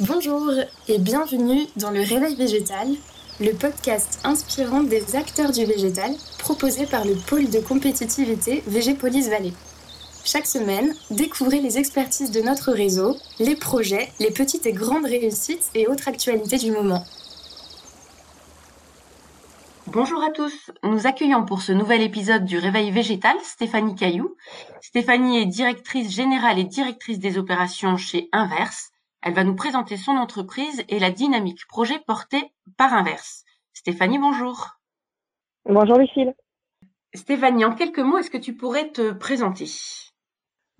Bonjour et bienvenue dans le Réveil végétal, le podcast inspirant des acteurs du végétal proposé par le pôle de compétitivité Végépolis Vallée. Chaque semaine, découvrez les expertises de notre réseau, les projets, les petites et grandes réussites et autres actualités du moment. Bonjour à tous, nous accueillons pour ce nouvel épisode du Réveil végétal Stéphanie Caillou. Stéphanie est directrice générale et directrice des opérations chez Inverse, elle va nous présenter son entreprise et la dynamique projet portée par Inverse. Stéphanie, bonjour. Bonjour Lucille. Stéphanie, en quelques mots, est-ce que tu pourrais te présenter?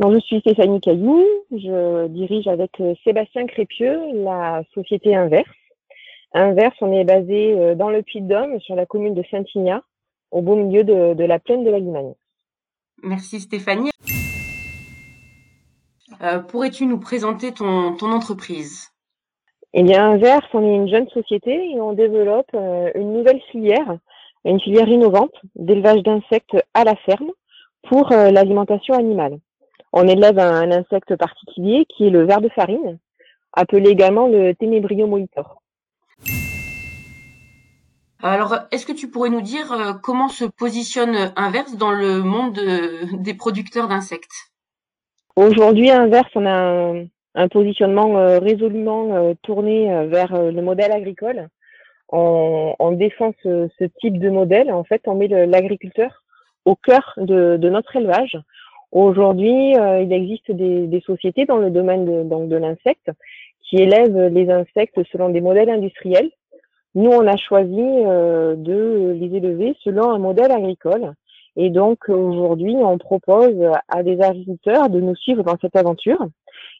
Je suis Stéphanie Caillou, je dirige avec euh, Sébastien Crépieux la société Inverse. Inverse, on est basé euh, dans le Puy-de-Dôme, sur la commune de Saint-Ignat, au beau milieu de, de la plaine de la Limagne. Merci Stéphanie. Euh, pourrais-tu nous présenter ton, ton entreprise? Eh bien, Inverse, on est une jeune société et on développe euh, une nouvelle filière, une filière innovante d'élevage d'insectes à la ferme pour euh, l'alimentation animale. On élève un, insecte particulier qui est le ver de farine, appelé également le Ténébrio molitor. Alors, est-ce que tu pourrais nous dire comment se positionne Inverse dans le monde des producteurs d'insectes? Aujourd'hui, inverse, on a un, positionnement euh, résolument euh, tourné euh, vers le modèle agricole. On, on défend ce, ce, type de modèle. En fait, on met l'agriculteur au cœur de, de, notre élevage. Aujourd'hui, il existe des, des, sociétés dans le domaine de, donc de l'insecte qui élèvent les insectes selon des modèles industriels. Nous, on a choisi de les élever selon un modèle agricole et donc aujourd'hui, on propose à des agriculteurs de nous suivre dans cette aventure.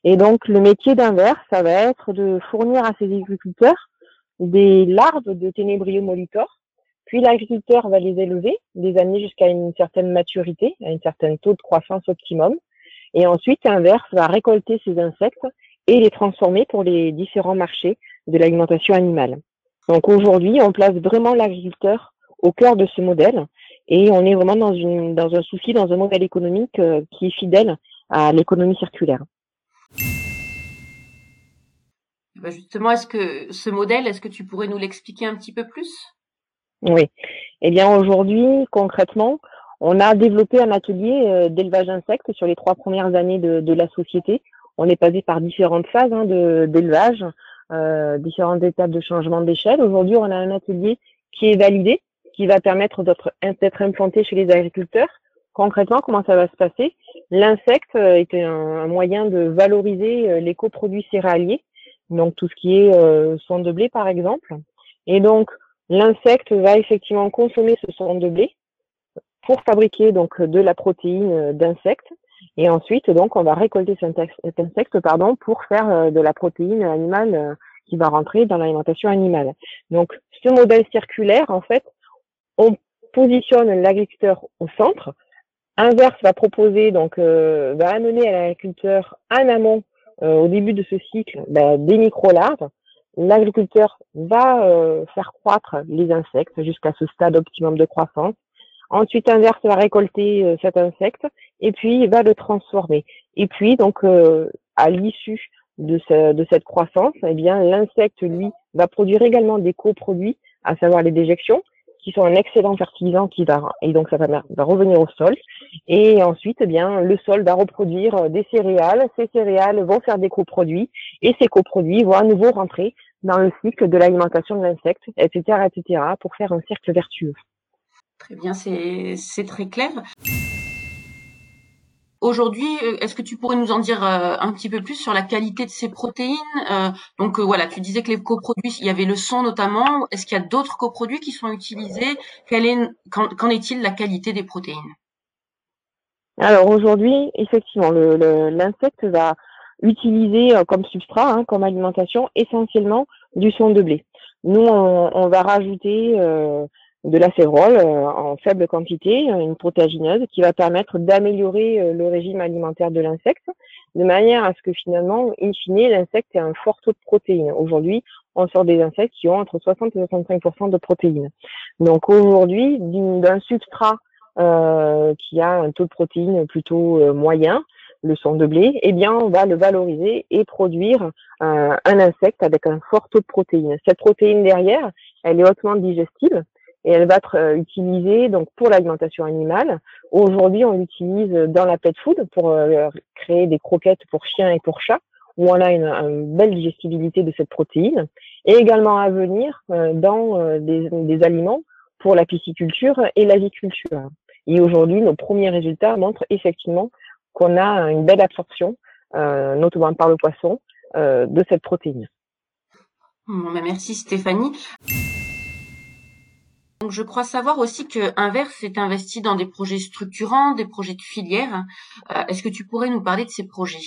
Et donc le métier d'inverse, ça va être de fournir à ces agriculteurs des larves de Ténébrio molitor. Puis l'agriculteur va les élever, les amener jusqu'à une certaine maturité, à un certain taux de croissance optimum. Et ensuite, inverse va récolter ces insectes et les transformer pour les différents marchés de l'alimentation animale. Donc aujourd'hui, on place vraiment l'agriculteur au cœur de ce modèle et on est vraiment dans, une, dans un souci, dans un modèle économique euh, qui est fidèle à l'économie circulaire. Bah, justement, est-ce que ce modèle, est-ce que tu pourrais nous l'expliquer un petit peu plus? Oui. Eh bien, aujourd'hui, concrètement, on a développé un atelier euh, d'élevage insectes sur les trois premières années de, de, la société. On est passé par différentes phases hein, d'élevage, euh, différentes étapes de changement d'échelle. Aujourd'hui, on a un atelier qui est validé, qui va permettre d'être implanté chez les agriculteurs. Concrètement, comment ça va se passer? L'insecte euh, est un, moyen de valoriser euh, les coproduits céréaliers, donc tout ce qui est euh, son de blé par exemple. Et donc l'insecte va effectivement consommer ce son de blé pour fabriquer donc de la protéine d'insecte. Et ensuite, donc, on va récolter cet insecte, pardon, pour faire de la protéine animale qui va rentrer dans l'alimentation animale. Donc, ce modèle circulaire, en fait, on positionne l'agriculteur au centre. Inverse va proposer, donc, euh, va amener à l'agriculteur en amont, euh, au début de ce cycle, bah, des micro-larves. L'agriculteur va euh, faire croître les insectes jusqu'à ce stade optimum de croissance. Ensuite, Inverse va récolter cet insecte et puis va le transformer. Et puis, donc, à l'issue de, de, cette croissance, eh bien, l'insecte, lui, va produire également des coproduits, à savoir les déjections, qui sont un excellent fertilisant qui va et donc ça va, revenir au sol et ensuite eh bien le sol va reproduire euh, des céréales, ces céréales vont faire des coproduits et ces coproduits vont à nouveau rentrer dans le cycle de l'alimentation de l'insecte, etc., etc., pour faire un cercle vertueux. Très bien, c'est très clair. Aujourd'hui, euh, est-ce que tu pourrais nous en dire euh, un petit peu plus sur la qualité de ces protéines euh, Donc voilà, tu disais que les coproduits, il y avait le son notamment. Est-ce qu'il y a d'autres coproduits qui sont utilisés? Qu'en est-il la qualité des protéines? Alors aujourd'hui, effectivement, l'insecte va utiliser comme substrat, hein, comme alimentation, essentiellement du son de blé. Nous, on, va rajouter de la férole euh, en faible quantité, une protéagineuse qui va permettre d'améliorer euh, le régime alimentaire de l'insecte, de manière à ce que finalement, in fine, l'insecte ait un fort taux de protéines. Aujourd'hui, on sort des insectes qui ont entre 60 et 65% de protéines. Donc aujourd'hui, d'un substrat euh, qui a un taux de protéines plutôt moyen, le son de blé, eh bien, on va le valoriser et produire un insecte avec un fort taux de protéines. Cette protéine derrière, elle est hautement digestible et elle va être euh, utilisée donc pour l'alimentation animale. Aujourd'hui, on l'utilise dans la pet food pour euh, créer des croquettes pour chiens et pour chats, où on a une, belle digestibilité de cette protéine, et également à venir euh, dans des, aliments pour la pisciculture et l'aviculture. Et aujourd'hui, nos premiers résultats montrent effectivement qu'on a une belle absorption, notamment par le poisson, de cette protéine. Bah, merci Stéphanie. Donc, je crois savoir aussi que Inverse s'est investi dans des projets structurants, des projets de filière. Euh, est-ce que tu pourrais nous parler de ces projets?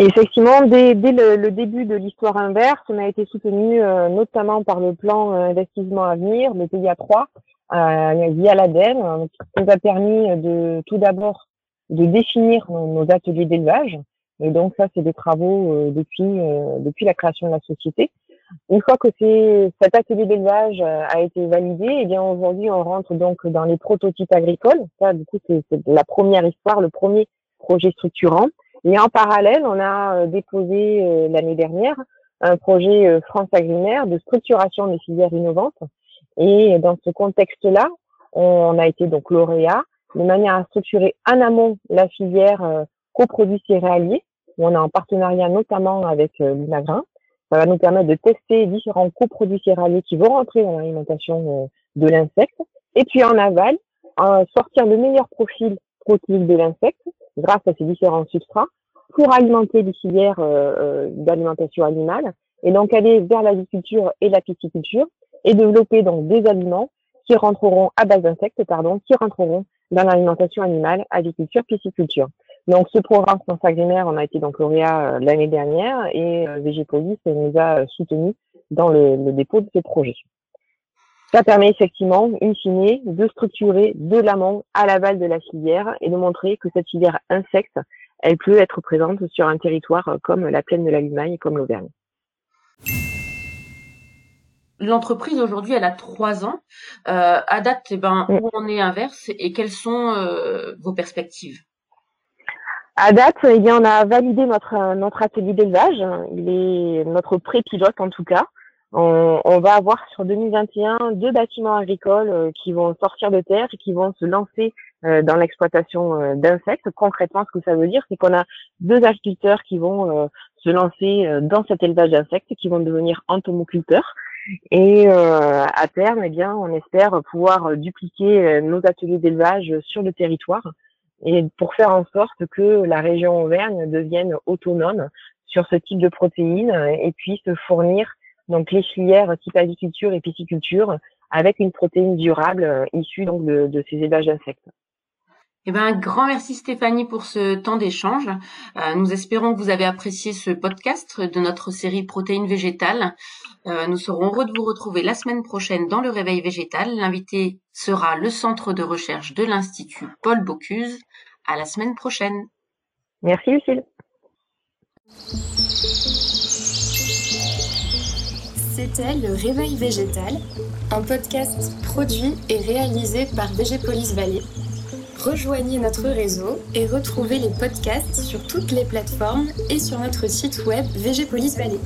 Effectivement, dès, le, début de l'histoire inverse, on a été soutenu euh, notamment par le plan euh, investissement à venir, le PIA 3, via l'ADEME, qui nous a permis de tout d'abord de définir nos, ateliers d'élevage. Et donc ça, c'est des travaux depuis depuis la création de la société. Une fois que cet atelier d'élevage euh, a été validé, eh bien aujourd'hui on rentre donc dans les prototypes agricoles. Ça, du coup, c'est la première histoire, le premier projet structurant. Et en parallèle, on a euh, déposé euh, l'année dernière un projet France Agrimaire de structuration des filières innovantes. Et dans ce contexte-là, on a été donc lauréat de manière à structurer en amont la filière coproduits céréaliers, où on est en partenariat notamment avec l'UNAGRIN, ça va nous permettre de tester différents coproduits céréaliers qui vont rentrer dans l'alimentation euh, de l'insecte. Et puis en aval, sortir le meilleur profil protéique de l'insecte grâce à ces différents substrats pour alimenter les filières euh, euh, d'alimentation animale et donc aller vers l'agriculture et la pisciculture et développer donc des aliments qui rentreront à base d'insectes, pardon, qui rentreront dans l'alimentation animale, agriculture, pisciculture. Donc, ce programme France Agrimaire, on a été donc lauréat euh, l'année dernière et euh, VGPolis nous a soutenus dans le, dépôt de ces projets. Ça permet effectivement, in fine, de structurer de l'amont à l'aval de la filière et de montrer que cette filière insecte, elle peut être présente sur un territoire euh, comme la plaine de la Limagne, comme l'Auvergne. L'entreprise aujourd'hui, elle a trois ans. à date, eh ben, où on est inverse et quelles sont vos perspectives? À date, eh bien, on a validé notre, notre atelier d'élevage. Il est notre pré-pilote en tout cas. On, va avoir sur 2021 deux bâtiments agricoles euh, qui vont sortir de terre et qui vont se lancer euh, dans l'exploitation euh, d'insectes. Concrètement, ce que ça veut dire, c'est qu'on a deux agriculteurs qui vont se lancer dans cet élevage d'insectes, qui vont devenir entomoculteurs. Et à terme, eh bien, on espère pouvoir dupliquer nos ateliers d'élevage sur le territoire et pour faire en sorte que la région Auvergne devienne autonome sur ce type de protéines et puisse fournir donc les filières type aviculture et pisciculture avec une protéine durable euh, issue donc de, de ces élevages d'insectes. Eh ben, un grand merci Stéphanie pour ce temps d'échange. Euh, nous espérons que vous avez apprécié ce podcast de notre série Protéines végétales. Euh, nous serons heureux de vous retrouver la semaine prochaine dans le Réveil végétal. L'invité sera le centre de recherche de l'Institut Paul Bocuse. À la semaine prochaine. Merci Lucille. C'était le Réveil végétal, un podcast produit et réalisé par Végépolis Valley. Rejoignez notre réseau et retrouvez les podcasts sur toutes les plateformes et sur notre site web Végépolis Valley.